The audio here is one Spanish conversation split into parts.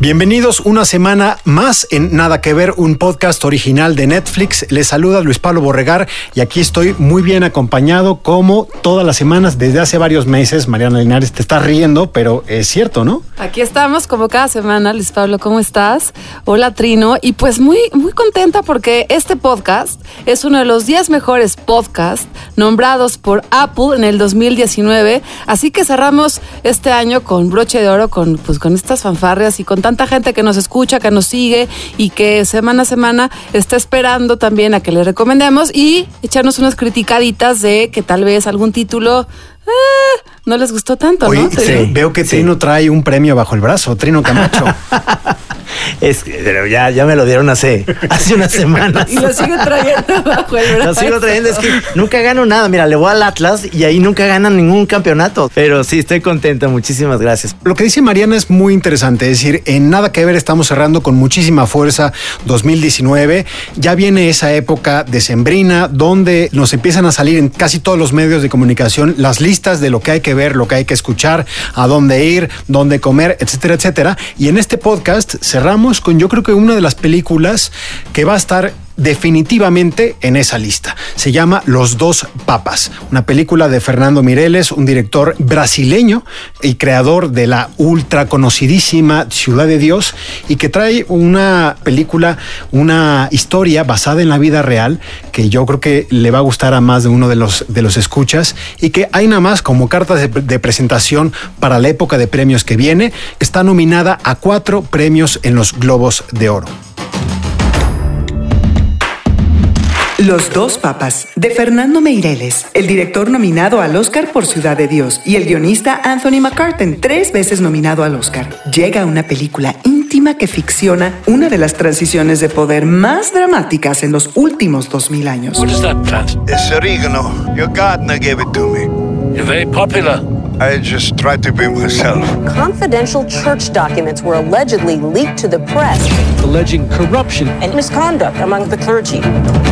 Bienvenidos una semana más en Nada que ver, un podcast original de Netflix. Les saluda Luis Pablo Borregar y aquí estoy muy bien acompañado como todas las semanas desde hace varios meses. Mariana Linares te está riendo, pero es cierto, ¿no? Aquí estamos como cada semana, Luis Pablo, ¿cómo estás? Hola Trino, y pues muy, muy contenta porque este podcast es uno de los 10 mejores podcasts nombrados por Apple en el 2019, así que cerramos este año con broche de oro, con, pues, con estas fanfarrias y con tanta gente que nos escucha, que nos sigue y que semana a semana está esperando también a que le recomendemos y echarnos unas criticaditas de que tal vez algún título eh, no les gustó tanto, Hoy ¿no? sí, veo que Trino trae un premio bajo el brazo, Trino Camacho. Es que pero ya, ya me lo dieron hace, hace unas semanas. Y lo sigue trayendo bajo el brazo. Lo sigo trayendo, es que nunca gano nada. Mira, le voy al Atlas y ahí nunca ganan ningún campeonato. Pero sí, estoy contento. Muchísimas gracias. Lo que dice Mariana es muy interesante, es decir, en nada que ver estamos cerrando con muchísima fuerza 2019, ya viene esa época decembrina donde nos empiezan a salir en casi todos los medios de comunicación las listas de lo que hay que ver, lo que hay que escuchar, a dónde ir, dónde comer, etcétera, etcétera. Y en este podcast cerramos con yo creo que una de las películas que va a estar definitivamente en esa lista. Se llama Los dos papas, una película de Fernando Mireles, un director brasileño y creador de la ultra conocidísima Ciudad de Dios y que trae una película, una historia basada en la vida real que yo creo que le va a gustar a más de uno de los de los escuchas y que hay nada más como cartas de, de presentación para la época de premios que viene, está nominada a cuatro premios en los Globos de Oro. Los dos papas, de Fernando Meireles, el director nominado al Oscar por Ciudad de Dios y el guionista Anthony McCartan, tres veces nominado al Oscar. Llega una película íntima que ficciona una de las transiciones de poder más dramáticas en los últimos 2000 años. What is that plant? It's oregano. Your gardener gave it to me. You're very popular. I just tried to be myself. Confidential church documents were allegedly leaked to the press Alleging corruption. and misconduct among the clergy.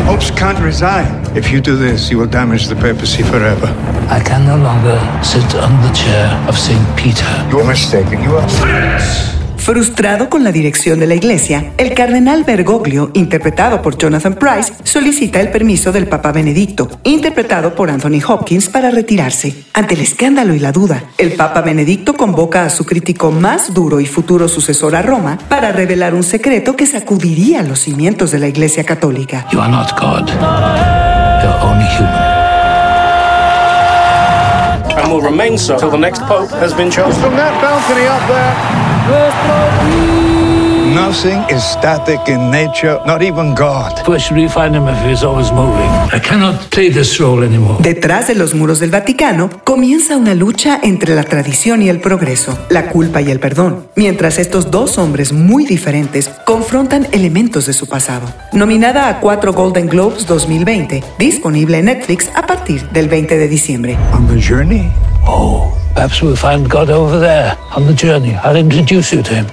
Popes can't resign. If you do this, you will damage the papacy forever. I can no longer sit on the chair of St. Peter. You're mistaken. You are. Frustrado con la dirección de la iglesia, el cardenal Bergoglio, interpretado por Jonathan Price, solicita el permiso del Papa Benedicto, interpretado por Anthony Hopkins, para retirarse. Ante el escándalo y la duda, el Papa Benedicto convoca a su crítico más duro y futuro sucesor a Roma para revelar un secreto que sacudiría los cimientos de la iglesia católica. You are not God. You're only human. and will remain so till the next pope has been chosen. From that balcony up there. Nothing is static in nature, not even God. Where should we find him if he's always moving? I cannot play this role anymore. Detrás de los muros del Vaticano comienza una lucha entre la tradición y el progreso, la culpa y el perdón, mientras estos dos hombres muy diferentes confrontan elementos de su pasado. Nominada a cuatro Golden Globes 2020, disponible en Netflix a partir del 20 de diciembre. On the journey, Oh, perhaps we'll find God over there on the journey. I'll introduce you to him.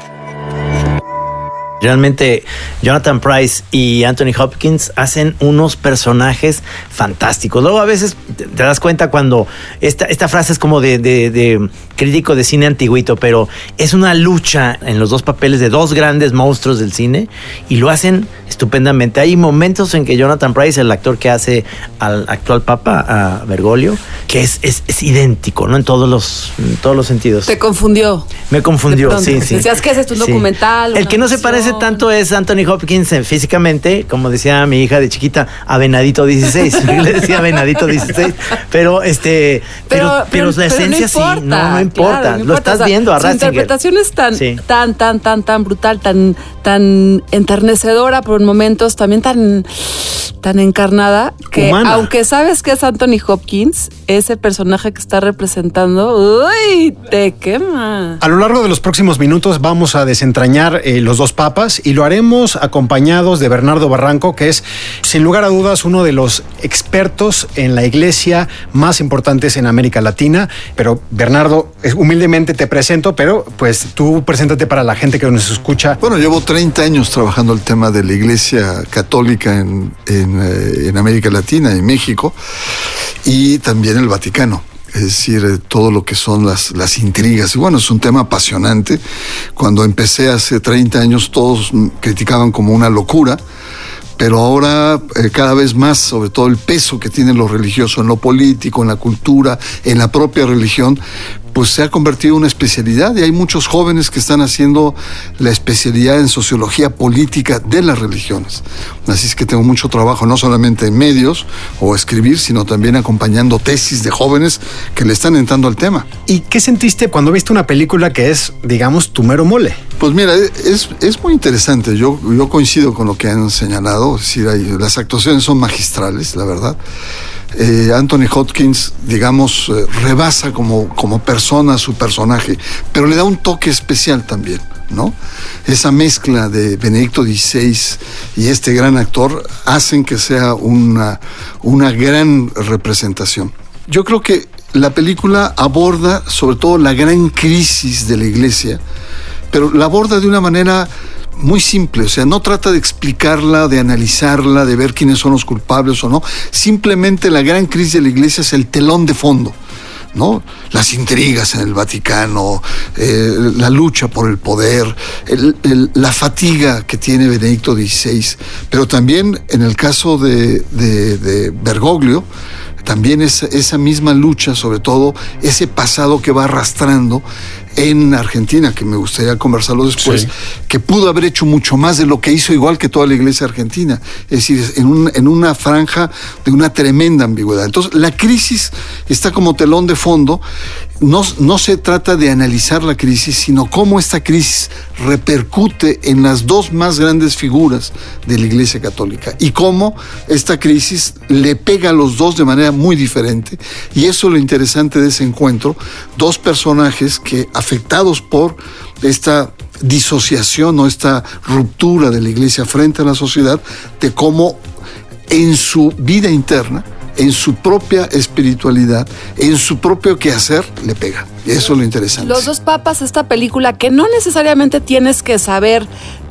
Realmente Jonathan Price y Anthony Hopkins hacen unos personajes fantásticos. Luego a veces te, das cuenta cuando esta, esta frase es como de- de crítico de cine antiguito, pero es una lucha en los dos papeles de dos grandes monstruos del cine y lo hacen estupendamente. Hay momentos en que Jonathan Price, el actor que hace al actual papa, a Bergoglio, que es, es, es idéntico, ¿no? En todos los, en todos los sentidos. Te confundió. Me confundió, sí, sí. Decías que ese es un Sí. documental, El que no se parece tanto es Anthony Hopkins eh, físicamente, como decía mi hija de chiquita, a Venadito 16. Yo le decía Venadito 16. Pero este. Pero, pero, la esencia sí. No, no importa. claro, no Lo estás O sea, viendo a Su Ratzinger. interpretación es tan, Sí. tan, tan, tan, tan brutal, tan, tan enternecedora por momentos, también tan, tan encarnada, que Humana. aunque sabes que es Anthony Hopkins, ese personaje que está representando, uy, te quema. A lo largo de los próximos minutos vamos a desentrañar eh, los dos papas y lo haremos acompañados de Bernardo Barranco, que es sin lugar a dudas uno de los expertos en la iglesia más importantes en América Latina. Pero Bernardo, humildemente te presento, pero pues tú preséntate para la gente que nos escucha. Bueno, llevo 30 años trabajando el tema de la iglesia católica en, en, eh, América Latina, en México, y también el Vaticano es decir, eh, todo lo que son las, las intrigas. Y bueno, es un tema apasionante. Cuando empecé hace 30 años todos criticaban como una locura, pero ahora eh, cada vez más, sobre todo el peso que tiene lo religioso en lo político, en la cultura, en la propia religión, pues se ha convertido en una especialidad y hay muchos jóvenes que están haciendo la especialidad en sociología política de las religiones. Así es que tengo mucho trabajo, no solamente en medios o escribir, sino también acompañando tesis de jóvenes que le están entrando al tema. ¿Y qué sentiste cuando viste una película que es, digamos, tu mero mole? Pues mira, es, es muy interesante. Yo, yo coincido con lo que han señalado. Es decir, hay- las actuaciones son magistrales, la verdad. Eh, Anthony Hopkins, digamos, eh, rebasa como, como persona su personaje, pero le da un toque especial también, ¿no? Esa mezcla de Benedicto XVI y este gran actor hacen que sea una, una gran representación. Yo creo que la película aborda sobre todo la gran crisis de la iglesia, pero la aborda de una manera muy simple, o sea, no trata de explicarla, de analizarla, de ver quiénes son los culpables o no, simplemente la gran crisis de la iglesia es el telón de fondo. ¿no? Las intrigas en el Vaticano, eh, la lucha por el poder, la fatiga que tiene Benedicto XVI, pero también en el caso de, de- de Bergoglio, también es esa misma lucha, sobre todo ese pasado que va arrastrando en Argentina, que me gustaría conversarlo después, Sí. que pudo haber hecho mucho más de lo que hizo, igual que toda la iglesia argentina. Es decir, en, un- en una franja de una tremenda ambigüedad. Entonces, la crisis está como telón de fondo. No, no se trata de analizar la crisis, sino cómo esta crisis repercute en las dos más grandes figuras de la Iglesia Católica y cómo esta crisis le pega a los dos de manera muy diferente. Y eso es lo interesante de ese encuentro. Dos personajes que afectados por esta disociación o esta ruptura de la Iglesia frente a la sociedad, de cómo en su vida interna, en su propia espiritualidad, en su propio quehacer, le pega. Eso es lo interesante. Los dos papas, esta película que no necesariamente tienes que saber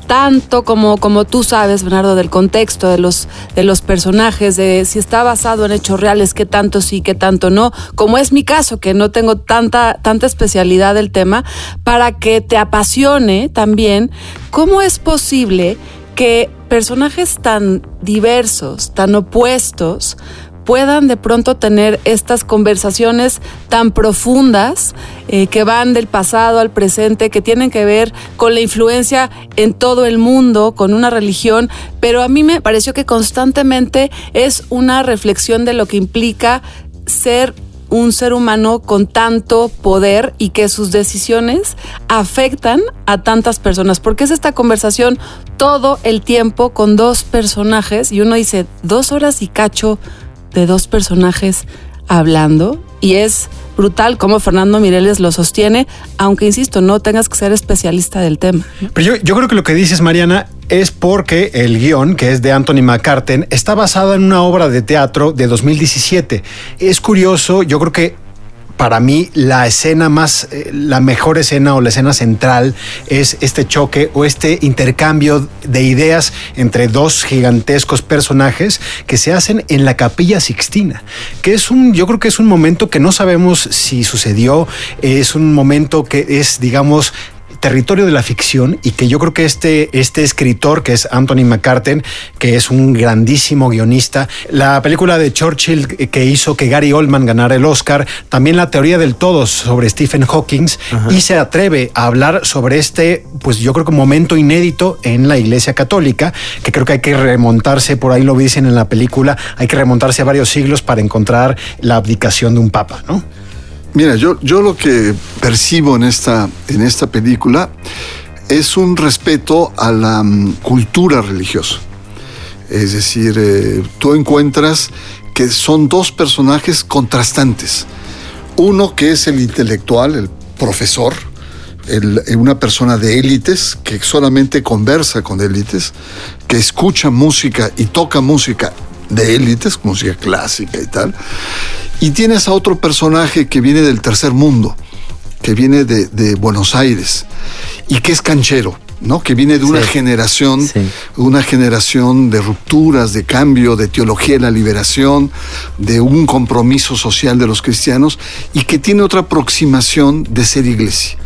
tanto como, como tú sabes, Bernardo, del contexto de los, de los personajes, de si está basado en hechos reales, qué tanto sí, qué tanto no, como es mi caso, que no tengo tanta, tanta especialidad del tema, para que te apasione también cómo es posible que personajes tan diversos, tan opuestos, puedan de pronto tener estas conversaciones tan profundas eh, que van del pasado al presente, que tienen que ver con la influencia en todo el mundo, con una religión, pero a mí me pareció que constantemente es una reflexión de lo que implica ser un ser humano con tanto poder y que sus decisiones afectan a tantas personas, porque es esta conversación todo el tiempo con dos personajes y uno dice, dos horas y cacho de dos personajes hablando y es brutal cómo Fernando Mireles lo sostiene, aunque insisto, no tengas que ser especialista del tema. Pero yo, yo creo que lo que dices, Mariana, es porque el guion, que es de Anthony McCarten, está basado en una obra de teatro de 2017. Es curioso, yo creo que para mí la escena más, eh, la mejor escena o la escena central es este choque o este intercambio de ideas entre dos gigantescos personajes que se hacen en la capilla Sixtina, que es un, yo creo que es un momento que no sabemos si sucedió, es un momento que es, digamos, territorio de la ficción y que yo creo que este, este escritor, que es Anthony McCarten, que es un grandísimo guionista, la película de Churchill que hizo que Gary Oldman ganara el Oscar, también la teoría del todo sobre Stephen Hawking y se atreve a hablar sobre este, pues yo creo que momento inédito en la Iglesia Católica, que creo que hay que remontarse, por ahí lo dicen en la película, hay que remontarse a varios siglos para encontrar la abdicación de un papa, ¿no? Mira, yo, yo lo que percibo en esta, en esta película es un respeto a la mm, cultura religiosa. Es decir, eh, tú encuentras que son dos personajes contrastantes. Uno que es el intelectual, el profesor, el- una persona de élites que solamente conversa con élites, que escucha música y toca música de élites, música clásica y tal. Y tienes a otro personaje que viene del tercer mundo, que viene de, de Buenos Aires y que es canchero, ¿no? Que viene de una Sí. generación, Sí. una generación de rupturas, de cambio, de teología de la liberación, de un compromiso social de los cristianos y que tiene otra aproximación de ser iglesia.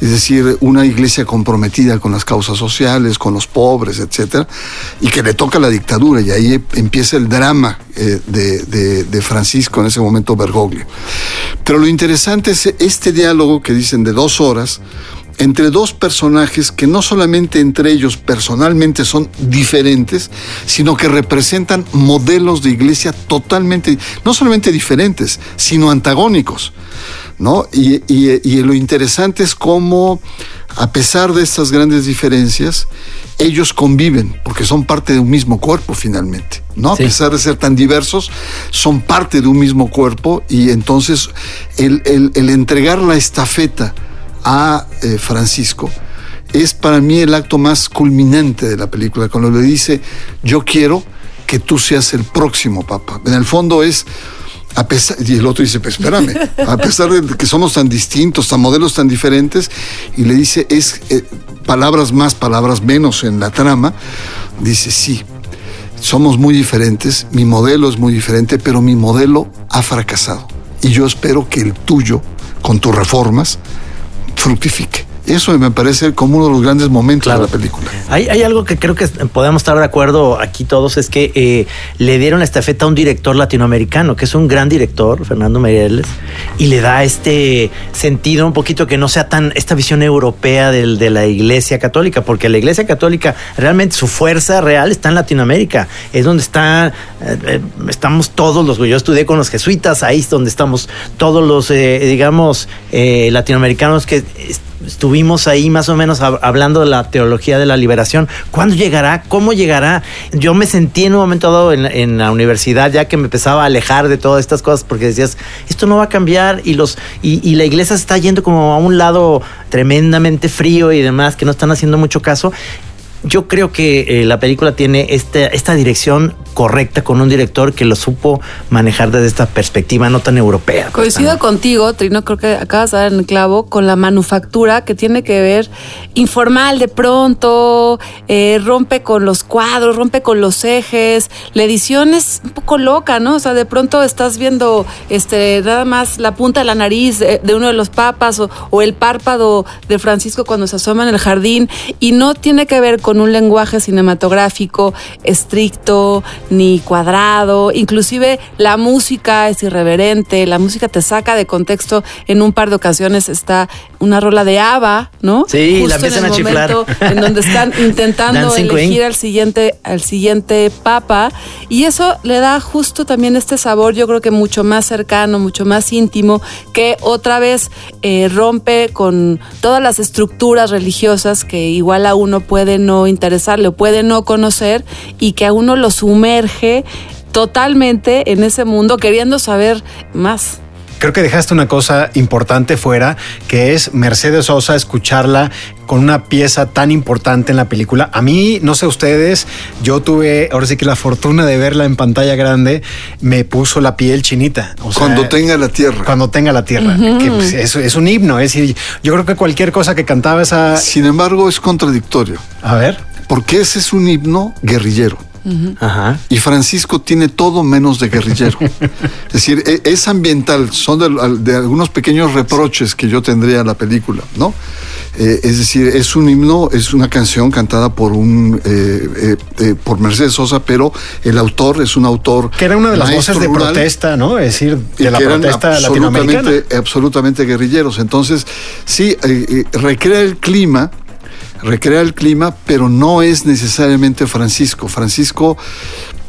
Es decir, una iglesia comprometida con las causas sociales, con los pobres, etcétera, y que le toca la dictadura, y ahí empieza el drama eh, de, de- de Francisco en ese momento Bergoglio. Pero lo interesante es este diálogo que dicen de dos horas, entre dos personajes que no solamente entre ellos personalmente son diferentes, sino que representan modelos de iglesia totalmente, no solamente diferentes, sino antagónicos. ¿No? Y, y- y lo interesante es cómo, a pesar de estas grandes diferencias, ellos conviven, porque son parte de un mismo cuerpo finalmente, ¿no? A pesar de ser tan diversos, son parte de un mismo cuerpo y entonces el, el- el entregar la estafeta a eh, Francisco es para mí el acto más culminante de la película, cuando le dice, yo quiero que tú seas el próximo papa. En el fondo es, a pesar, y el otro dice, pues espérame, a pesar de que somos tan distintos, tan modelos tan diferentes, y le dice, es eh, palabras más, palabras menos en la trama, dice, sí, somos muy diferentes, mi modelo es muy diferente, pero mi modelo ha fracasado. Y yo espero que el tuyo, con tus reformas, fructifique. Eso me parece como uno de los grandes momentos de la película. Hay, hay algo que creo que podemos estar de acuerdo aquí todos, es que eh, le dieron la estafeta a un director latinoamericano, que es un gran director, Fernando Meirelles, y le da este sentido un poquito que no sea tan esta visión europea del- de la Iglesia Católica, porque la Iglesia Católica realmente su fuerza real está en Latinoamérica, es donde está, eh, eh, estamos todos los, yo estudié con los jesuitas, ahí es donde estamos todos los, eh, digamos, latinoamericanos que estuvimos ahí más o menos hab- hablando de la teología de la liberación. ¿Cuándo llegará? ¿Cómo llegará? Yo me sentí en un momento dado en, la universidad ya que me empezaba a alejar de todas estas cosas porque decías, esto no va a cambiar y, los, y, y la iglesia se está yendo como a un lado tremendamente frío y demás que no están haciendo mucho caso. Yo creo que eh, la película tiene este, esta dirección correcta con un director que lo supo manejar desde esta perspectiva no tan europea. Coincido tan- contigo, Trino, creo que acabas de dar en el clavo con la manufactura que tiene que ver informal de pronto, eh, rompe con los cuadros, rompe con los ejes. La edición es un poco loca, ¿no? O sea, de pronto estás viendo este nada más la punta de la nariz de, de uno de los papas o, o el párpado de Francisco cuando se asoma en el jardín y no tiene que ver con un lenguaje cinematográfico estricto ni cuadrado, inclusive la música es irreverente, la música te saca de contexto. En un par de ocasiones está una rola de ABBA, ¿no? Sí, la Justo en empiezan el a chiflar. momento en donde están intentando Dancing elegir al siguiente, al siguiente papa. Y eso le da justo también este sabor, yo creo que mucho más cercano, mucho más íntimo, que otra vez eh, rompe con todas las estructuras religiosas que igual a uno puede no interesarle o puede no conocer y que a uno lo sumerge totalmente en ese mundo queriendo saber más. Creo que dejaste una cosa importante fuera, que es Mercedes Sosa, escucharla con una pieza tan importante en la película. A mí, no sé ustedes, yo tuve ahora sí que la fortuna de verla en pantalla grande, me puso la piel chinita. O sea, Cuando tenga la tierra. Cuando tenga la tierra, que pues, es, es un himno, es decir, yo creo que cualquier cosa que cantaba esa... Sin embargo, es contradictorio. A ver. Porque ese es un himno guerrillero. Ajá. Y Francisco tiene todo menos de guerrillero. es decir, e- es ambiental, son de, de algunos pequeños reproches que yo tendría a la película, ¿no? Eh, es decir, es un himno, es una canción cantada por un eh, eh, eh, por Mercedes Sosa, pero el autor es un autor Que era una de las voces de rural, protesta, ¿no? Es decir, de la que eran protesta latinoamericana. absolutamente, absolutamente guerrilleros. Entonces, sí, eh, eh, recrea el clima, recrea el clima, pero no es necesariamente Francisco. Francisco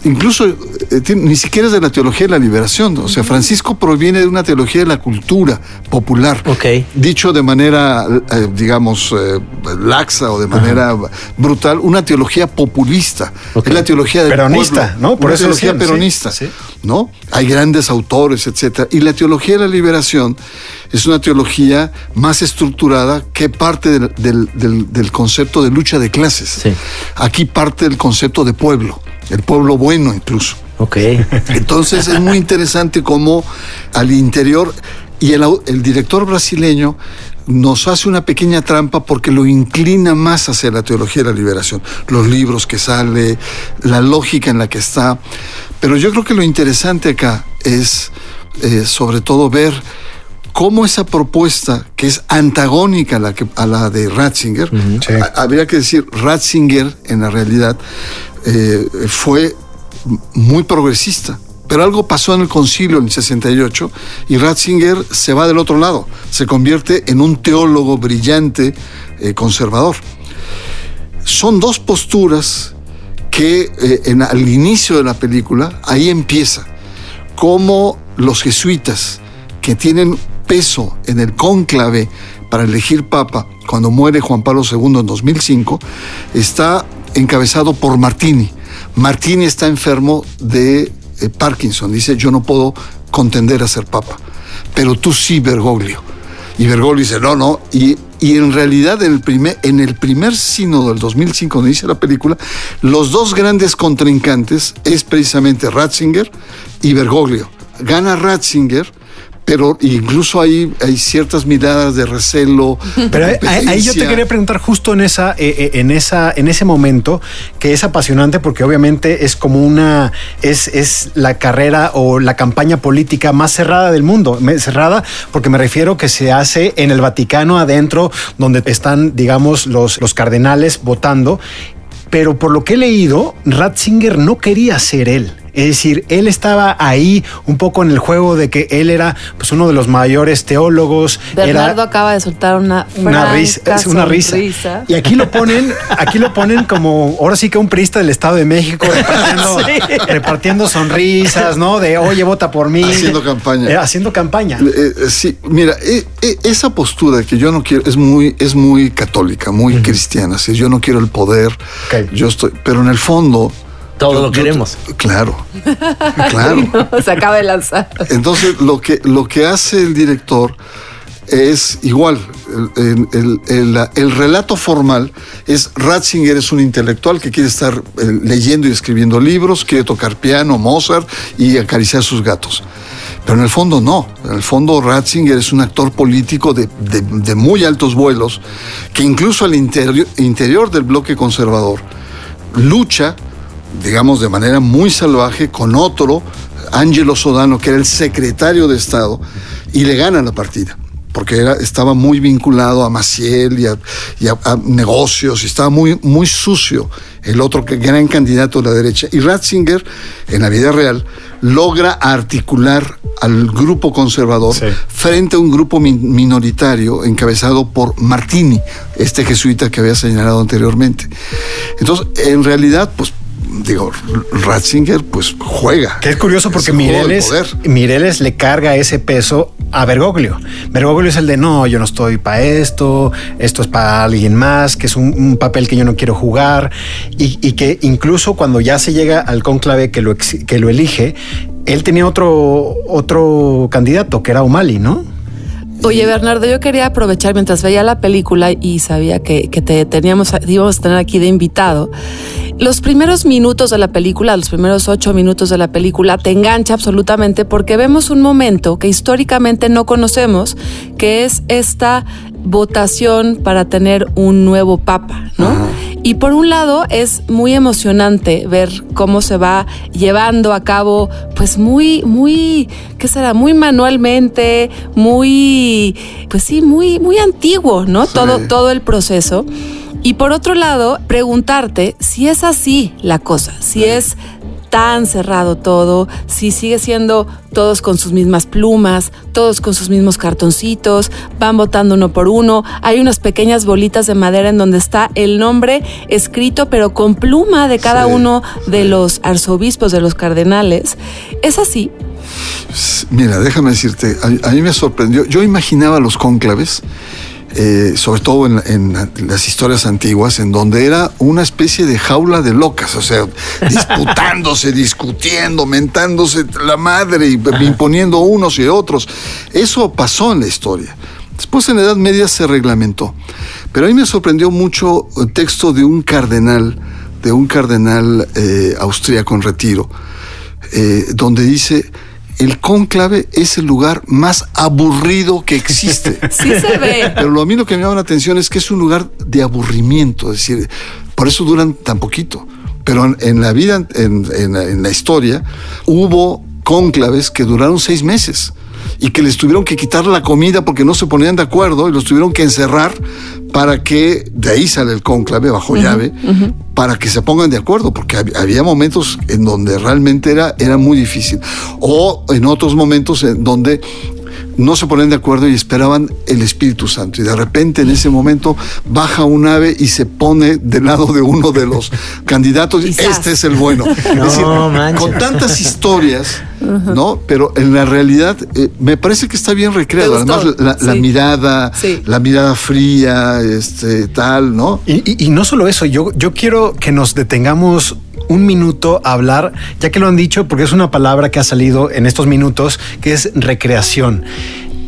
incluso eh, tiene- ni siquiera es de la teología de la liberación. O sea, Francisco proviene de una teología de la cultura popular. Dicho de manera, eh, digamos, eh, laxa o de manera brutal, una teología populista. Es la teología del Peronista, pueblo, ¿no? Por una eso teología decían, peronista. sí. ¿no? Hay grandes autores, etcétera. Y la teología de la liberación es una teología más estructurada que parte del, del- del- del concepto de lucha de clases. Aquí parte del concepto de pueblo, el pueblo bueno incluso. Ok. Entonces es muy interesante cómo al interior, y el, director brasileño nos hace una pequeña trampa porque lo inclina más hacia la teología de la liberación, los libros que sale, la lógica en la que está. Pero yo creo que lo interesante acá es eh, sobre todo ver cómo esa propuesta, que es antagónica a la, que, a la de Ratzinger, ha- habría que decir, Ratzinger en la realidad eh, fue muy progresista. Pero algo pasó en el concilio en el 68 y Ratzinger se va del otro lado, se convierte en un teólogo brillante eh, conservador. Son dos posturas que eh, en- al inicio de la película, ahí empieza, cómo los jesuitas que tienen peso en el cónclave para elegir papa cuando muere Juan Pablo II en 2005, está encabezado por Martini. Martini está enfermo de eh, Parkinson, dice yo no puedo contender a ser papa, pero tú sí, Bergoglio. Y Bergoglio dice, no, no. Y, y en realidad en el, primer, en el primer sínodo del 2005, donde dice la película, los dos grandes contrincantes es precisamente Ratzinger y Bergoglio. Gana Ratzinger, pero incluso hay, hay ciertas miradas de recelo. Pero ahí, ahí yo te quería preguntar justo en esa, eh, eh, en esa, en ese momento que es apasionante porque obviamente es como una, es, es la carrera o la campaña política más cerrada del mundo. Cerrada porque me refiero que se hace en el Vaticano adentro, donde están, digamos, los, los cardenales votando. Pero por lo que he leído, Ratzinger no quería ser él. Es decir, él estaba ahí un poco en el juego de que él era pues uno de los mayores teólogos. era- Bernardo acaba de soltar una una risa, es una risa. sonrisa. Y aquí lo ponen, aquí lo ponen como ahora sí que un priista del Estado de México repartiendo, Sí. repartiendo sonrisas, ¿no? De oye, vota por mí. Haciendo campaña. Eh, haciendo campaña. Eh, eh, sí, mira, eh, eh, esa postura que yo no quiero es muy, es muy católica, muy cristiana. Si yo no quiero el poder, yo estoy, pero en el fondo Todo yo- lo yo- queremos. claro, claro. Se acaba de lanzar. Entonces lo que lo que hace el director es igual. El, el- el- la- el relato formal es Ratzinger es un intelectual que quiere estar eh, leyendo y escribiendo libros, quiere tocar piano, Mozart y acariciar sus gatos. Pero en el fondo no. En el fondo Ratzinger es un actor político de, de- de muy altos vuelos que incluso al interior, interior del bloque conservador lucha, digamos, de manera muy salvaje con otro, Angelo Sodano, que era el secretario de Estado, y le gana la partida. Porque era, estaba muy vinculado a Maciel y a, y a- a negocios, y estaba muy, muy sucio el otro gran candidato de la derecha. Y Ratzinger, en la vida real, logra articular al grupo conservador frente a un grupo min- minoritario encabezado por Martini, este jesuita que había señalado anteriormente. Entonces, en realidad, pues, digo, Ratzinger, pues juega. Que es curioso porque Mireles. Mireles le carga ese peso a Bergoglio. Bergoglio es el de no, yo no estoy para esto, esto es para alguien más, que es un, un papel que yo no quiero jugar. Y, y que incluso cuando ya se llega al cónclave que lo, que lo elige, él tenía otro, otro candidato que era Umali, ¿no? Oye, Bernardo, yo quería aprovechar mientras veía la película y sabía que, que te teníamos, íbamos a tener aquí de invitado. Los primeros minutos de la película, los primeros ocho minutos de la película, te engancha absolutamente porque vemos un momento que históricamente no conocemos, que es esta votación para tener un nuevo papa, ¿no? Y por un lado es muy emocionante ver cómo se va llevando a cabo, pues muy, muy, ¿qué será? Muy manualmente, muy, pues sí, muy, muy antiguo, ¿no? Todo, todo el proceso. Y por otro lado, preguntarte si es así la cosa, si es tan cerrado todo, si sigue siendo todos con sus mismas plumas, todos con sus mismos cartoncitos, van votando uno por uno, hay unas pequeñas bolitas de madera en donde está el nombre escrito pero con pluma de cada Sí. uno de los arzobispos, de los cardenales. ¿Es así? Mira, déjame decirte, a, a mí me sorprendió. Yo imaginaba los cónclaves, eh, sobre todo en, en las historias antiguas, en donde era una especie de jaula de locas, o sea, disputándose, discutiendo, mentándose la madre y imponiendo unos y otros. Eso pasó en la historia. Después en la Edad Media se reglamentó. Pero a mí me sorprendió mucho el texto de un cardenal, de un cardenal eh, austríaco en retiro, eh, donde dice, el cónclave es el lugar más aburrido que existe. Sí se ve. Pero a mí lo que me llama la atención es que es un lugar de aburrimiento, es decir, por eso duran tan poquito. Pero en, en la vida, en, en en la historia, hubo cónclaves que duraron seis meses y que les tuvieron que quitar la comida porque no se ponían de acuerdo y los tuvieron que encerrar para que, de ahí sale el cónclave bajo llave, para que se pongan de acuerdo, porque hab- había momentos en donde realmente era, era muy difícil. O en otros momentos en donde no se ponían de acuerdo y esperaban el Espíritu Santo. Y de repente en ese momento baja un ave y se pone del lado de uno de los candidatos Quizás. este es el bueno. No es decir, con tantas historias, ¿no? Pero en la realidad eh, me parece que está bien recreado. Además, la, mirada, Sí. la mirada fría, este, tal, ¿no? Y, y- y no solo eso, yo, yo quiero que nos detengamos un minuto a hablar, ya que lo han dicho, porque es una palabra que ha salido en estos minutos, que es recreación.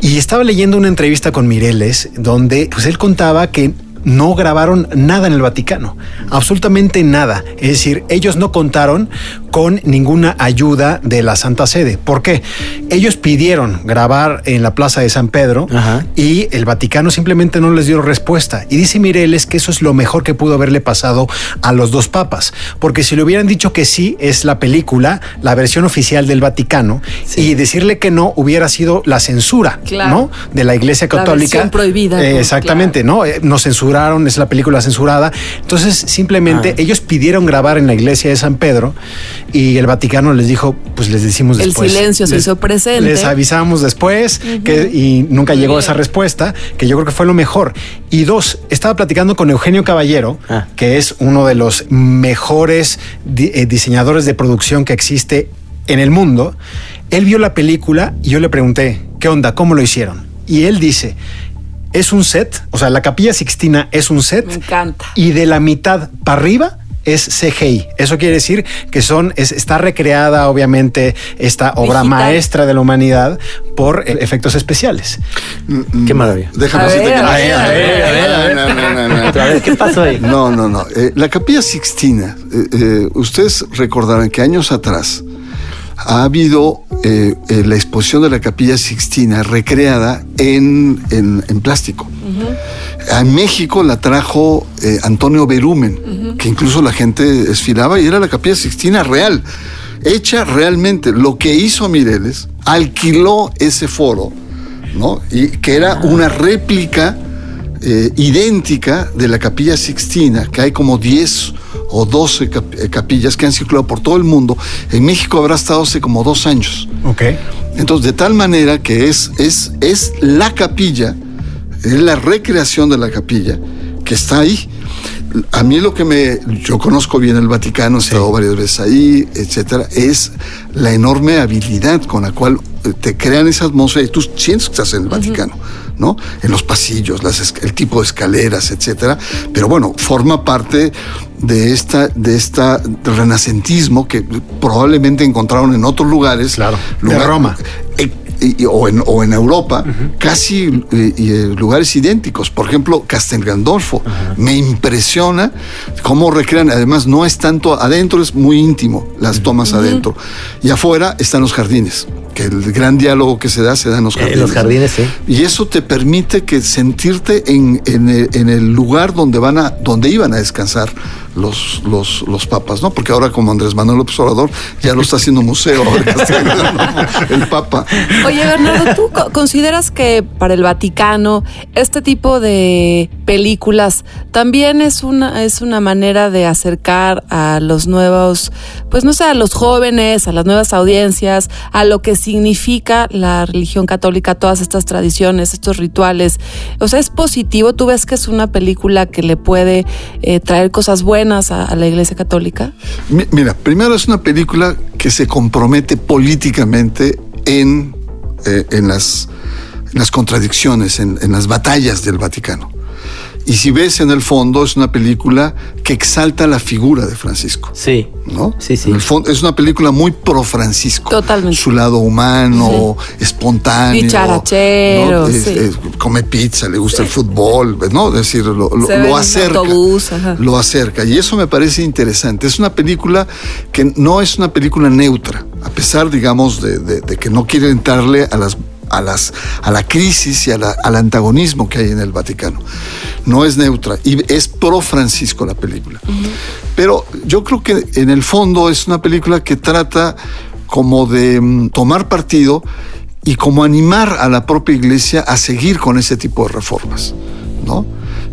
Y estaba leyendo una entrevista con Mireles, donde pues él contaba que no grabaron nada en el Vaticano, absolutamente nada. Es decir, ellos no contaron con ninguna ayuda de la Santa Sede. ¿Por qué? Ellos pidieron grabar en la Plaza de San Pedro Ajá. y el Vaticano simplemente no les dio respuesta. Y dice Mireles que eso es lo mejor que pudo haberle pasado a los dos papas, porque si le hubieran dicho que sí, es la película, la versión oficial del Vaticano, y decirle que no hubiera sido la censura, Claro. ¿no? De la Iglesia La Católica. versión prohibida, Eh, ¿no? exactamente, ¿no? Eh, Nos censuraron, es la película censurada. Entonces, simplemente ellos pidieron grabar en la iglesia de San Pedro y el Vaticano les dijo, pues les decimos El después. silencio se Les- hizo presente. Les avisamos después que, y nunca llegó bien. esa respuesta, que yo creo que fue lo mejor. Y dos, estaba platicando con Eugenio Caballero, Ah. que es uno de los mejores di- eh, diseñadores de producción que existe en el mundo. Él vio la película y yo le pregunté, ¿qué onda? ¿Cómo lo hicieron? Y él dice, es un set, o sea, la capilla Sixtina es un set Me encanta. y de la mitad para arriba es CGI. Eso quiere decir que son, es- está recreada, obviamente, esta obra Digital. maestra de la humanidad por eh, efectos especiales. Qué maravilla. Déjame decirte que a ver, a ver, a ver, a ver. No, no, no, no. A ver, ¿qué pasó ahí? No, no, no. Eh, la capilla Sixtina, eh, eh, ustedes recordarán que años atrás ha habido eh, eh, la exposición de la capilla Sixtina recreada en, en- en plástico. A México la trajo eh, Antonio Berumen, que incluso la gente desfilaba y era la capilla Sixtina real, hecha realmente. Lo que hizo Mireles, alquiló ese foro, ¿no? Y que era una réplica idéntica de la capilla Sixtina, que hay como 10 o 12 cap- eh, capillas que han circulado por todo el mundo. En México habrá estado hace como dos años. Ok. Entonces, de tal manera que es, es, es la capilla, es la recreación de la capilla que está ahí. A mí lo que me. Yo conozco bien el Vaticano, he estado varias veces ahí, etcétera, es la enorme habilidad con la cual eh, te crean esa atmósfera y tú sientes que estás en el Vaticano, ¿no? En los pasillos, las el tipo de escaleras, etcétera. Pero bueno, forma parte de esta, de esta renacentismo que probablemente encontraron en otros lugares. Claro, de Roma. Eh, y- y- o, en, o en Europa, casi eh, y, eh, lugares idénticos. Por ejemplo, Castel Gandolfo. Me impresiona cómo recrean. Además, no es tanto adentro, es muy íntimo las tomas adentro. Y afuera están los jardines. que el gran diálogo que se da se da en los Eh, jardines. los jardines, sí. Y eso te permite que sentirte en, en el, en el lugar donde van a, donde iban a descansar los, los, los papas, ¿no? Porque ahora como Andrés Manuel López Obrador ya lo está haciendo museo el Papa. Oye, Bernardo, ¿tú co- consideras que para el Vaticano este tipo de películas también es una, es una manera de acercar a los nuevos, pues no sé, a los jóvenes, a las nuevas audiencias, a lo que significa la religión católica, todas estas tradiciones, estos rituales? O sea, ¿es positivo? ¿Tú ves que es una película que le puede eh, traer cosas buenas a, la Iglesia Católica? Mi- Mira, primero es una película que se compromete políticamente en, eh, en, las, contradicciones, en las batallas del Vaticano. Y si ves en el fondo, es una película que exalta la figura de Francisco. Sí. ¿no? Sí, sí. En el fondo, es una película muy pro Francisco. Totalmente. Su lado humano, espontáneo. Dicharachero, ¿no? Es- sí. es- come pizza, le gusta el fútbol, ¿no? Es decir, lo, lo- lo acerca. autobús, ajá. Lo acerca. Y eso me parece interesante. Es una película que no es una película neutra, a pesar, digamos, de, de- de que no quiere entrarle a las a, las, a la crisis y a la- al antagonismo que hay en el Vaticano. No es neutra y es pro Francisco la película. Pero yo creo que en el fondo es una película que trata como de mm, tomar partido y como animar a la propia iglesia a seguir con ese tipo de reformas, ¿no?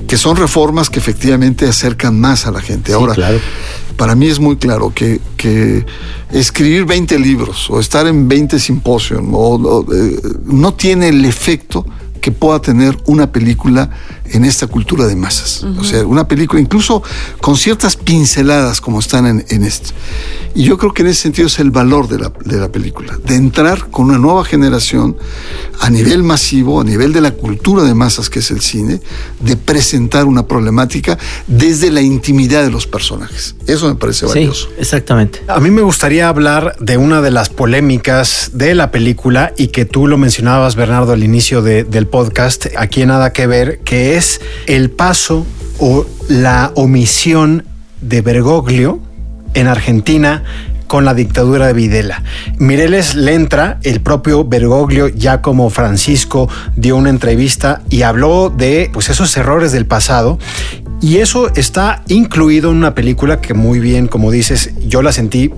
Que son reformas que efectivamente acercan más a la gente. Ahora, claro. para mí es muy claro que, que escribir 20 libros o estar en 20 simposios eh, no tiene el efecto que pueda tener una película en esta cultura de masas. O sea, una película incluso con ciertas pinceladas como están en, en esto. Y yo creo que en ese sentido es el valor de la, de la película, de entrar con una nueva generación a nivel masivo, a nivel de la cultura de masas que es el cine, de presentar una problemática desde la intimidad de los personajes. Eso me parece Sí, valioso. exactamente. A mí me gustaría hablar de una de las polémicas de la película y que tú lo mencionabas, Bernardo, al inicio de- del podcast, aquí en Nada que Ver, que es el paso o la omisión de Bergoglio en Argentina con la dictadura de Videla. Mireles le entra, el propio Bergoglio, ya como Francisco, dio una entrevista y habló de pues, esos errores del pasado. Y eso está incluido en una película que muy bien, como dices, yo la sentí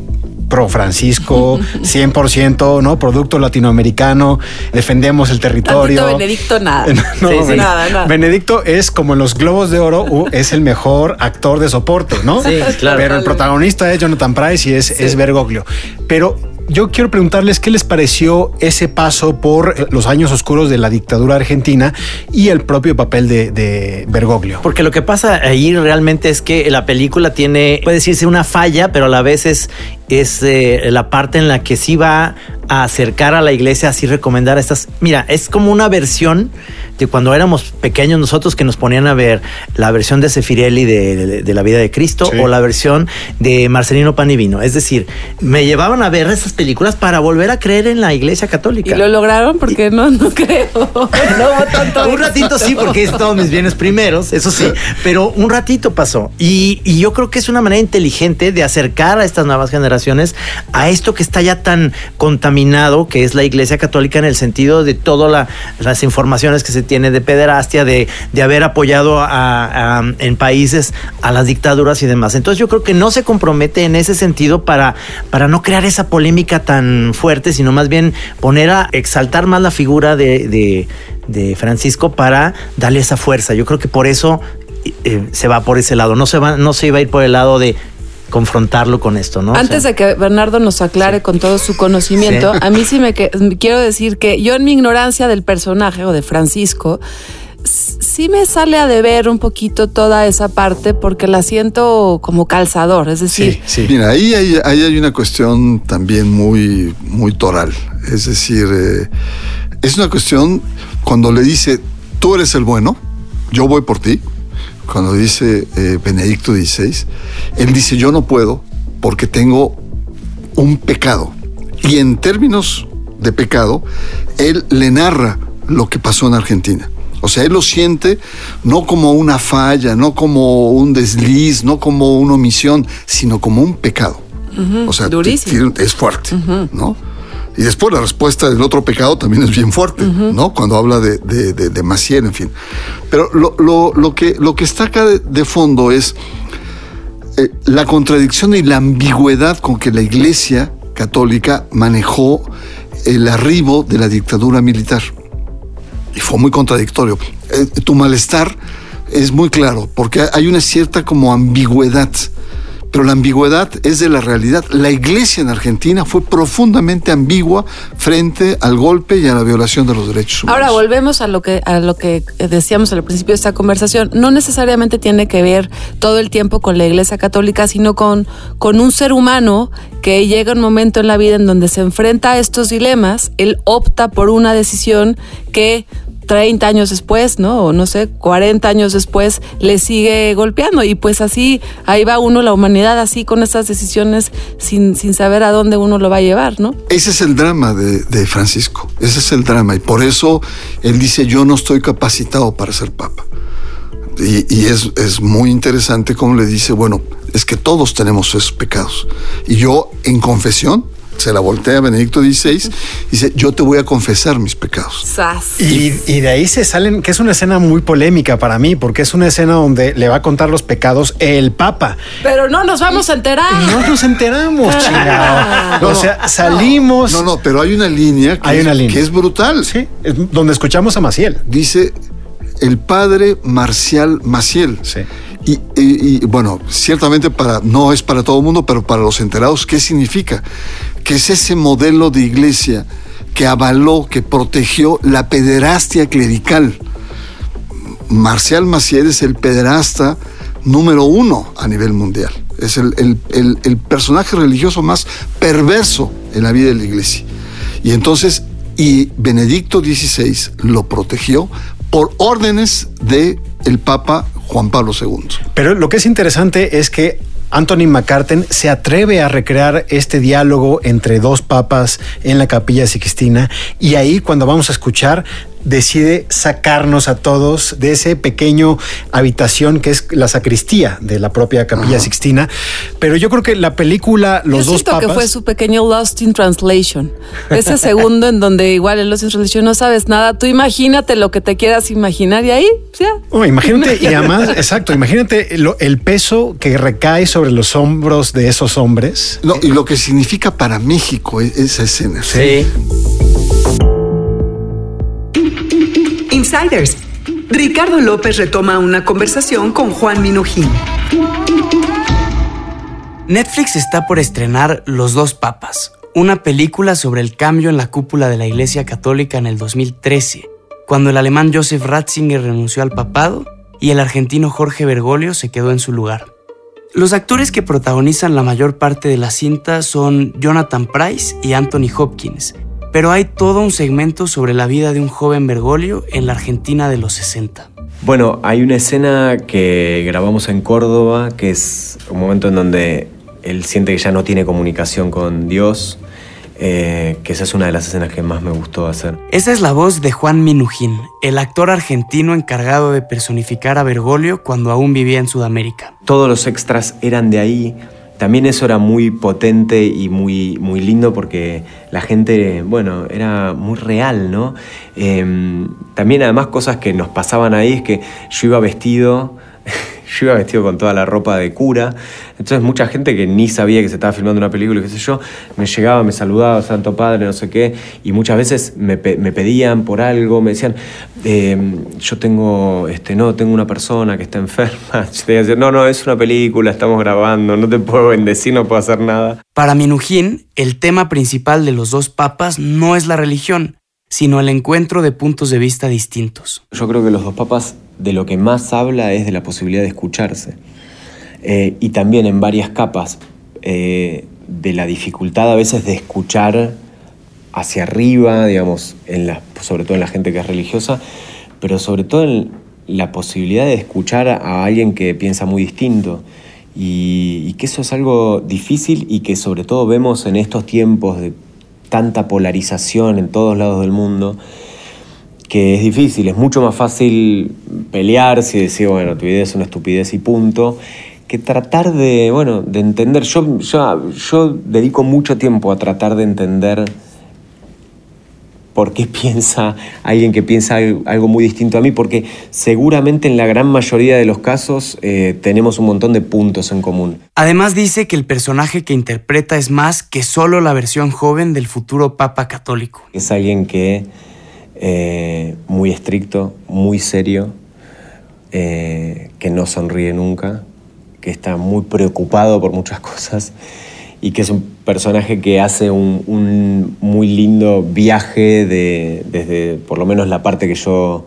pro Francisco, 100%, ¿no? Producto latinoamericano, defendemos el territorio. Tantito Benedicto, nada. No, Sí, sí, Ben- nada, nada. Benedicto es como en los Globos de Oro, es el mejor actor de soporte, ¿no? Sí, claro. Pero el protagonista es Jonathan Price y es, es Bergoglio. Pero yo quiero preguntarles qué les pareció ese paso por eh, los años oscuros de la dictadura argentina y el propio papel de, de Bergoglio. Porque lo que pasa ahí realmente es que la película tiene, puede decirse una falla, pero a la vez es, es eh, la parte en la que sí va a acercar a la iglesia, así recomendar estas. Mira, es como una versión de cuando éramos pequeños nosotros que nos ponían a ver la versión de Sefirelli de, de- de la vida de Cristo Sí. o la versión de Marcelino Panivino. Es decir, me llevaban a ver esas películas para volver a creer en la iglesia católica. ¿Y lo lograron? Porque no, no creo. No tanto un ratito sí, porque es todos mis bienes primeros, eso sí, pero un ratito pasó. Y, y yo creo que es una manera inteligente de acercar a estas nuevas generaciones a esto que está ya tan contaminado, que es la Iglesia Católica en el sentido de todas la- las informaciones que se tiene de pederastia, de, de haber apoyado en países a las dictaduras y demás. Entonces yo creo que no se compromete en ese sentido para, para no crear esa polémica tan fuerte, sino más bien poner a exaltar más la figura de, de- de Francisco para darle esa fuerza. Yo creo que por eso eh, se va por ese lado. No se va, no se iba a ir por el lado de confrontarlo con esto, ¿no? O Antes sea, de que Bernardo nos aclare con todo su conocimiento, Sí. a mí sí me que- quiero decir que yo en mi ignorancia del personaje o de Francisco, sí me sale a deber un poquito toda esa parte porque la siento como calzador, es decir, Sí, sí. Mira, ahí hay, ahí hay una cuestión también muy, muy toral. Es decir, eh, es una cuestión cuando le dice, tú eres el bueno, yo voy por ti. Cuando dice eh, Benedicto XVI, él dice, yo no puedo porque tengo un pecado. Y en términos de pecado, él le narra lo que pasó en Argentina. O sea, él lo siente no como una falla, no como un desliz, no como una omisión, sino como un pecado. o sea, durísimo. es fuerte, ¿no? Y después la respuesta del otro pecado también es bien fuerte, ¿no? Cuando habla de, de, de- de Maciel, en fin. Pero lo, lo- lo que, lo que está acá de, de fondo es eh, la contradicción y la ambigüedad con que la Iglesia católica manejó el arribo de la dictadura militar. Y fue muy contradictorio. Eh, tu malestar es muy claro, porque hay una cierta como ambigüedad. Pero la ambigüedad es de la realidad. La iglesia en Argentina fue profundamente ambigua frente al golpe y a la violación de los derechos humanos. Ahora volvemos a lo que a lo que decíamos al principio de esta conversación. No necesariamente tiene que ver todo el tiempo con la Iglesia Católica, sino con, con un ser humano que llega un momento en la vida en donde se enfrenta a estos dilemas. Él opta por una decisión que 30 años después, ¿no? O no sé, 40 años después le sigue golpeando y pues así ahí va uno la humanidad así con estas decisiones sin, sin saber a dónde uno lo va a llevar, ¿no? Ese es el drama de, de Francisco. Ese es el drama. Y por eso él dice, yo no estoy capacitado para ser papa. Y, y es, es muy interesante como le dice, bueno, es que todos tenemos esos pecados. Y yo en confesión, se la voltea a Benedicto XVI, dice, yo te voy a confesar mis pecados. Y, y de ahí se salen, que es una escena muy polémica para mí, porque es una escena donde le va a contar los pecados el Papa. Pero no nos vamos a enterar. No nos enteramos, chingado. No, o sea, salimos. No, no, pero hay una línea que, Hay es, una línea. que es brutal. Sí, es donde escuchamos a Maciel. Dice el padre Marcial Maciel. Sí. Y, bueno, ciertamente para, no es para todo el mundo, pero para los enterados, ¿qué significa? Que es ese modelo de iglesia que avaló, que protegió la pederastia clerical. Marcial Maciel es el pederasta número uno a nivel mundial. Es el, el- el- personaje religioso más perverso en la vida de la iglesia. Y entonces, y Benedicto XVI lo protegió por órdenes de el Papa Juan Pablo II. Pero lo que es interesante es que Anthony McCarten se atreve a recrear este diálogo entre dos papas en la capilla Sixtina y ahí cuando vamos a escuchar decide sacarnos a todos de ese pequeño habitación que es la sacristía de la propia capilla Sixtina. Pero yo creo que la película Los Yo dos siento papas que fue su pequeño Lost in Translation. Ese segundo en donde igual en Lost in Translation no sabes nada. Tú imagínate lo que te quieras imaginar y ahí, ya. Oh, imagínate, y además, exacto, imagínate lo- el peso que recae sobre los hombros de esos hombres. No, y lo que significa para México e- esa escena. Sí. Insiders. Ricardo López retoma una conversación con Juan Minujín. Netflix está por estrenar Los dos papas, una película sobre el cambio en la cúpula de la Iglesia Católica en el 2013, cuando el alemán Joseph Ratzinger renunció al papado y el argentino Jorge Bergoglio se quedó en su lugar. Los actores que protagonizan la mayor parte de la cinta son Jonathan Price y Anthony Hopkins, pero hay todo un segmento sobre la vida de un joven Bergoglio en la Argentina de los 60. Bueno, hay una escena que grabamos en Córdoba, que es un momento en donde él siente que ya no tiene comunicación con Dios, eh, que esa es una de las escenas que más me gustó hacer. Esa es la voz de Juan Minujín, el actor argentino encargado de personificar a Bergoglio cuando aún vivía en Sudamérica. Todos los extras eran de ahí. También eso era muy potente y muy, muy lindo porque la gente, bueno, era muy real, ¿no? Eh, también además cosas que nos pasaban ahí es que yo iba vestido, yo iba vestido con toda la ropa de cura, entonces mucha gente que ni sabía que se estaba filmando una película, qué sé yo, me llegaba, me saludaba, Santo Padre, no sé qué, y muchas veces me, pe- me pedían por algo, me decían, eh, yo tengo, este, no, tengo una persona que está enferma, yo que decir, no, no, es una película, estamos grabando, no te puedo bendecir, no puedo hacer nada. Para Minujín, el tema principal de los dos papas no es la religión, sino el encuentro de puntos de vista distintos. Yo creo que los dos papas de lo que más habla es de la posibilidad de escucharse. Eh, y también en varias capas eh, de la dificultad a veces de escuchar hacia arriba, digamos, sobre todo en la gente que es religiosa, pero sobre todo en la posibilidad de escuchar a alguien que piensa muy distinto. Y que eso es algo difícil y que sobre todo vemos en estos tiempos de tanta polarización en todos lados del mundo, que es difícil, es mucho más fácil pelearse y decir, bueno, tu idea es una estupidez y punto, que tratar de, bueno, de entender. Yo, yo, yo dedico mucho tiempo a tratar de entender por qué piensa alguien que piensa al- algo muy distinto a mí, porque seguramente en la gran mayoría de los casos eh, tenemos un montón de puntos en común. Además dice que el personaje que interpreta es más que solo la versión joven del futuro Papa católico. Es alguien que eh, muy estricto, muy serio, eh, que no sonríe nunca, que está muy preocupado por muchas cosas y que es un personaje que hace un, muy lindo viaje de, desde por lo menos la parte que yo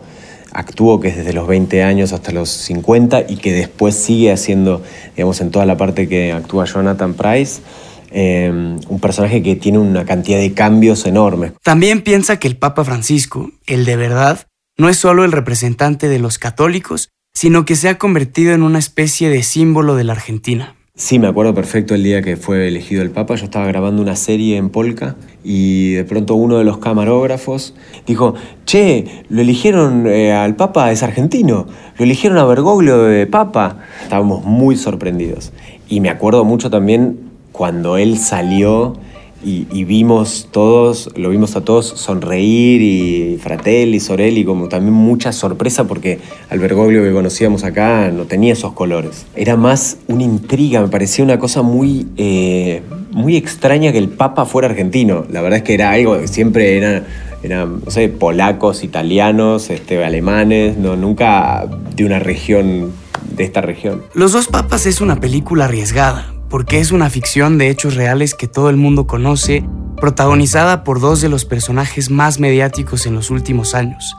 actúo, que es desde los 20 años hasta los 50 y que después sigue haciendo, digamos, en toda la parte que actúa Jonathan Price, eh, un personaje que tiene una cantidad de cambios enormes. También piensa que el Papa Francisco, el de verdad, no es solo el representante de los católicos, sino que se ha convertido en una especie de símbolo de la Argentina. Sí, me acuerdo perfecto el día que fue elegido el Papa. Yo estaba grabando una serie en Polka y de pronto uno de los camarógrafos dijo, che, lo eligieron eh, al Papa, es argentino, lo eligieron a Bergoglio de Papa. Estábamos muy sorprendidos. Y me acuerdo mucho también cuando él salió y, vimos todos, lo vimos a todos sonreír y Fratelli, Sorelli, como también mucha sorpresa porque al Bergoglio que conocíamos acá no tenía esos colores. Era más una intriga, me parecía una cosa muy, eh, muy extraña que el Papa fuera argentino. La verdad es que era algo, siempre era, eran, no sé, polacos, italianos, este, alemanes, no, nunca de una región, de esta región. Los dos papas es una película arriesgada, porque es una ficción de hechos reales que todo el mundo conoce, protagonizada por dos de los personajes más mediáticos en los últimos años.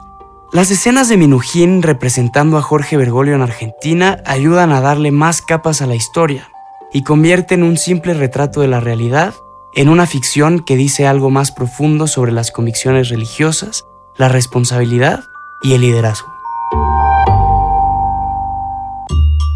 Las escenas de Minujín representando a Jorge Bergoglio en Argentina ayudan a darle más capas a la historia y convierten un simple retrato de la realidad en una ficción que dice algo más profundo sobre las convicciones religiosas, la responsabilidad y el liderazgo.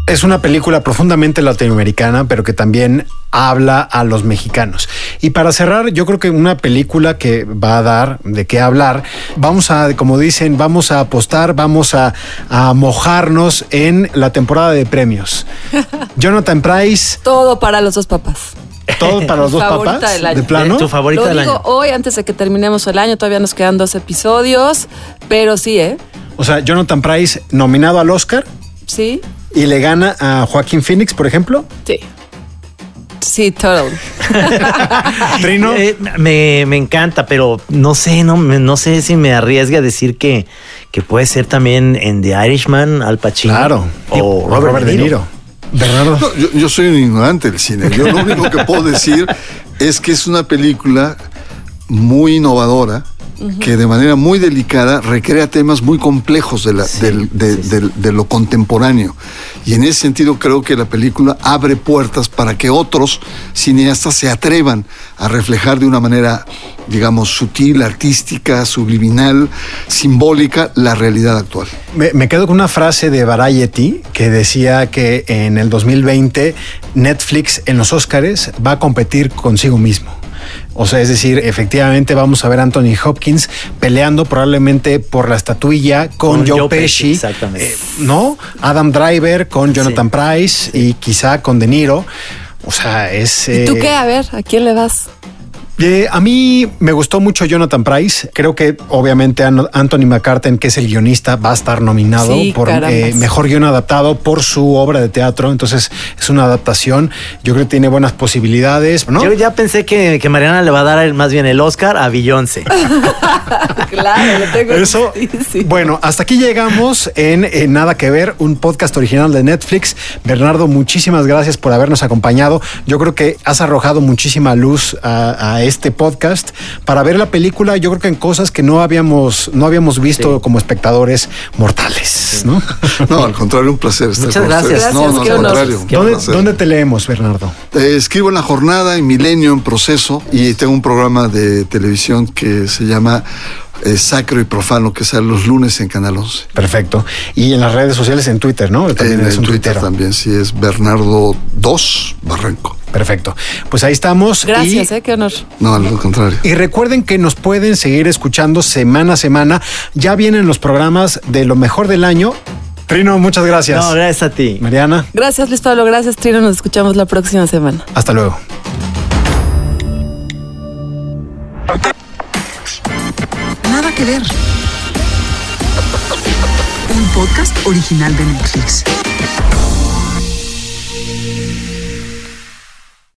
Es una película profundamente latinoamericana, pero que también habla a los mexicanos. Y para cerrar, yo creo que una película que va a dar de qué hablar, vamos a, como dicen, vamos a apostar, vamos a, a mojarnos en la temporada de premios. Jonathan Price, Todo para los dos papas. todo para los dos Favorita papas, del año. de plano. Tu favorita Lo del digo año. hoy antes de que terminemos el año, todavía nos quedan dos episodios, pero sí, ¿eh? O sea, Jonathan Price nominado al Oscar Sí, y le gana a Joaquín Phoenix, por ejemplo. sí. Sí, total. Trino. Eh, me, me encanta, pero no sé, no, me- no sé si me arriesgue a decir que, que puede ser también en The Irishman, Al Pacino. Claro. O O Robert, De Niro. Bernardo. No, yo, yo soy un ignorante del cine. Yo lo único que puedo decir es que es una película muy innovadora que de manera muy delicada recrea temas muy complejos de, la- del- de, del- de lo contemporáneo. Y en ese sentido creo que la película abre puertas para que otros cineastas se atrevan a reflejar de una manera, digamos, sutil, artística, subliminal, simbólica, la realidad actual. Me, me quedo con una frase de Variety que decía que en el 2020 Netflix en los Oscars va a competir consigo mismo. O sea, es decir, efectivamente vamos a ver a Anthony Hopkins peleando probablemente por la estatuilla con, Con Joe, Joe Pesci, Pesci, exactamente. eh, ¿no? Adam Driver con Jonathan Price y quizá con De Niro. O sea, es... ¿Y tú eh, qué? A ver, ¿a quién le vas? Eh, a mí me gustó mucho Jonathan Price. Creo que obviamente An- Anthony McCartan, que es el guionista, va a estar nominado Sí, por eh, mejor guion adaptado por su obra de teatro. Entonces es una adaptación. Yo creo que tiene buenas posibilidades. ¿no? Yo ya pensé que, que Mariana le va a dar el- más bien el Oscar a Beyoncé. claro, lo tengo. Eso, bueno, hasta aquí llegamos en, Nada que ver, un podcast original de Netflix. Bernardo, muchísimas gracias por habernos acompañado. Yo creo que has arrojado muchísima luz a, a este podcast para ver la película. Yo creo que en cosas que no habíamos, no habíamos visto como espectadores mortales, ¿no? No, al contrario, un placer estar Muchas con gracias. ustedes. No, Gracias, no, qué al contrario. un ¿Dónde, placer. dónde te leemos, Bernardo? Eh, escribo en La Jornada, en Milenio, en Proceso, y tengo un programa de televisión que se llama eh, Sacro y Profano, que sale los lunes en Canal 11. Perfecto. Y en las redes sociales, en Twitter, ¿no? También en en un Twitter tuitero. también, sí, es Bernardo 2 Barranco. Perfecto. Pues ahí estamos. Gracias, Y- ¿eh? Qué honor. No, al contrario. Y recuerden que nos pueden seguir escuchando semana a semana. Ya vienen los programas de lo mejor del año. Trino, muchas gracias. No, gracias a ti. Mariana, Gracias, Luis Pablo. Gracias, Trino. Nos escuchamos la próxima semana. hasta luego. Ver. Un podcast original de Netflix.